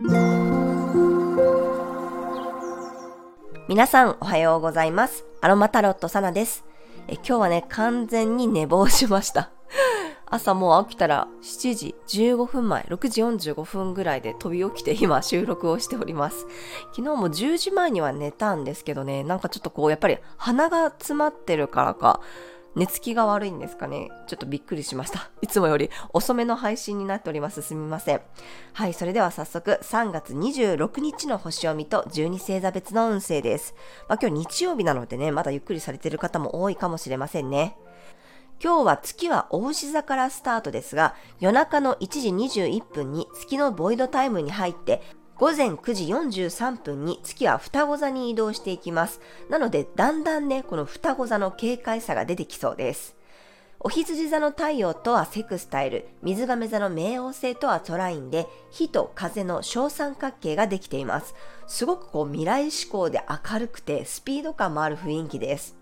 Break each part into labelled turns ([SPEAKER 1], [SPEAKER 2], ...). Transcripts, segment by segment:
[SPEAKER 1] 皆さんおはようございます。アロマタロットサナです。え今日はね、完全に寝坊しました。朝もう起きたら7時15分前、6時45分ぐらいで飛び起きて今収録をしております。昨日も10時前には寝たんですけどね、なんかちょっとこうやっぱり鼻が詰まってるからか、寝つきが悪いんですかね？ちょっとびっくりしました。いつもより遅めの配信になっております。すみません。はい、それでは早速3月26日の星読みと12星座別の運勢です。まあ、今日日曜日なのでね、まだゆっくりされてる方も多いかもしれませんね。今日は月は大牛座からスタートですが、夜中の1時21分に月のボイドタイムに入って、午前9時43分に月は双子座に移動していきます。なので、だんだんね、この双子座の警戒さが出てきそうです。お羊座の太陽とはセクスタイル、水亀座の冥王星とはトラインで、火と風の小三角形ができています。すごくこう未来志向で明るくてスピード感もある雰囲気です。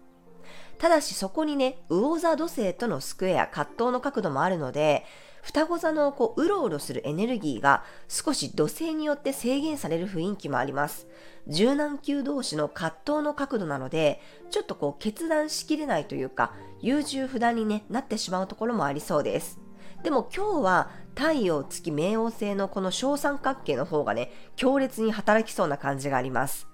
[SPEAKER 1] ただしそこにね、魚座土星とのスクエア、葛藤の角度もあるので、双子座のこううろうろするエネルギーが少し土星によって制限される雰囲気もあります。柔軟球同士の葛藤の角度なので、ちょっとこう決断しきれないというか、優柔不断に、ね、なってしまうところもありそうです。でも今日は太陽、月、冥王星のこの小三角形の方がね、強烈に働きそうな感じがあります。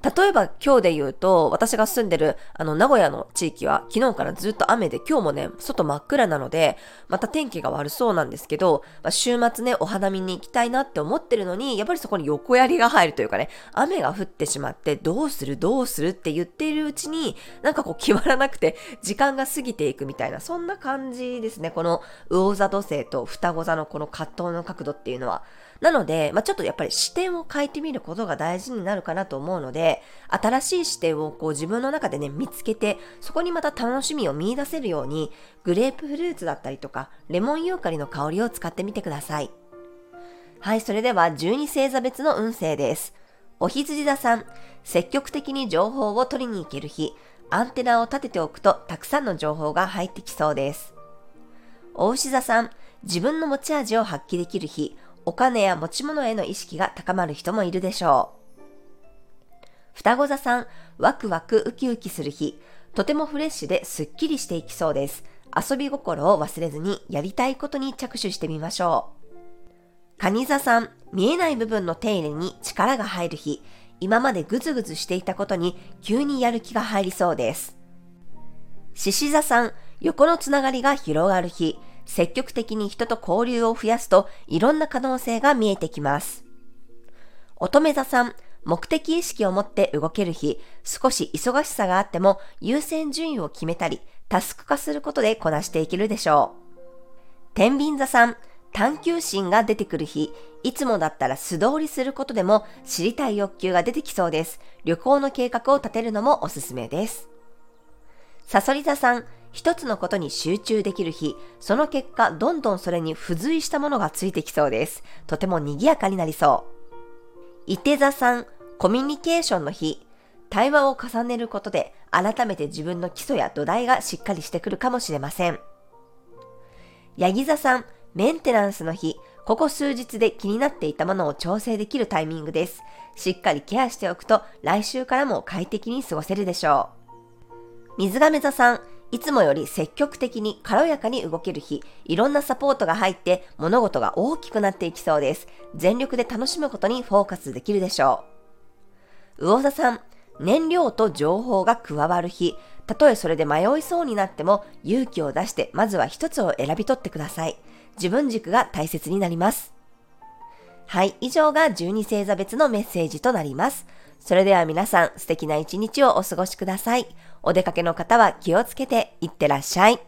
[SPEAKER 1] 例えば今日で言うと、私が住んでるあの名古屋の地域は昨日からずっと雨で今日もね、外真っ暗なので、また天気が悪そうなんですけど、まあ、週末ね、お花見に行きたいなって思ってるのに、やっぱりそこに横槍が入るというかね、雨が降ってしまって、どうするどうするって言っているうちに、なんかこう決まらなくて、時間が過ぎていくみたいな、そんな感じですね。この魚座土星と双子座のこの葛藤の角度っていうのは。なので、まあ、ちょっとやっぱり視点を変えてみることが大事になるかなと思うので、新しい視点をこう自分の中でね、見つけて、そこにまた楽しみを見出せるように、グレープフルーツだったりとか、レモンユーカリの香りを使ってみてください。はい、それでは12星座別の運勢です。お羊座さん、積極的に情報を取りに行ける日、アンテナを立てておくとたくさんの情報が入ってきそうです。お牛座さん、自分の持ち味を発揮できる日、お金や持ち物への意識が高まる人もいるでしょう。双子座さん、ワクワクウキウキする日、とてもフレッシュですっきりしていきそうです。遊び心を忘れずにやりたいことに着手してみましょう。蟹座さん、見えない部分の手入れに力が入る日、今までぐずぐずしていたことに急にやる気が入りそうです。獅子座さん、横のつながりが広がる日、積極的に人と交流を増やすといろんな可能性が見えてきます。乙女座さん、目的意識を持って動ける日、少し忙しさがあっても優先順位を決めたり、タスク化することでこなしていけるでしょう。天秤座さん、探求心が出てくる日、いつもだったら素通りすることでも知りたい欲求が出てきそうです。旅行の計画を立てるのもおすすめです。サソリ座さん、一つのことに集中できる日、その結果、どんどんそれに付随したものがついてきそうです。とても賑やかになりそう。伊手座さん、コミュニケーションの日、対話を重ねることで、改めて自分の基礎や土台がしっかりしてくるかもしれません。ヤギ座さん、メンテナンスの日、ここ数日で気になっていたものを調整できるタイミングです。しっかりケアしておくと、来週からも快適に過ごせるでしょう。水亀座さん、いつもより積極的に軽やかに動ける日、いろんなサポートが入って物事が大きくなっていきそうです。全力で楽しむことにフォーカスできるでしょう。魚座さん、燃料と情報が加わる日、たとえそれで迷いそうになっても勇気を出してまずは一つを選び取ってください。自分軸が大切になります。はい、以上が12星座別のメッセージとなります。それでは皆さん素敵な一日をお過ごしください。お出かけの方は気をつけていってらっしゃい。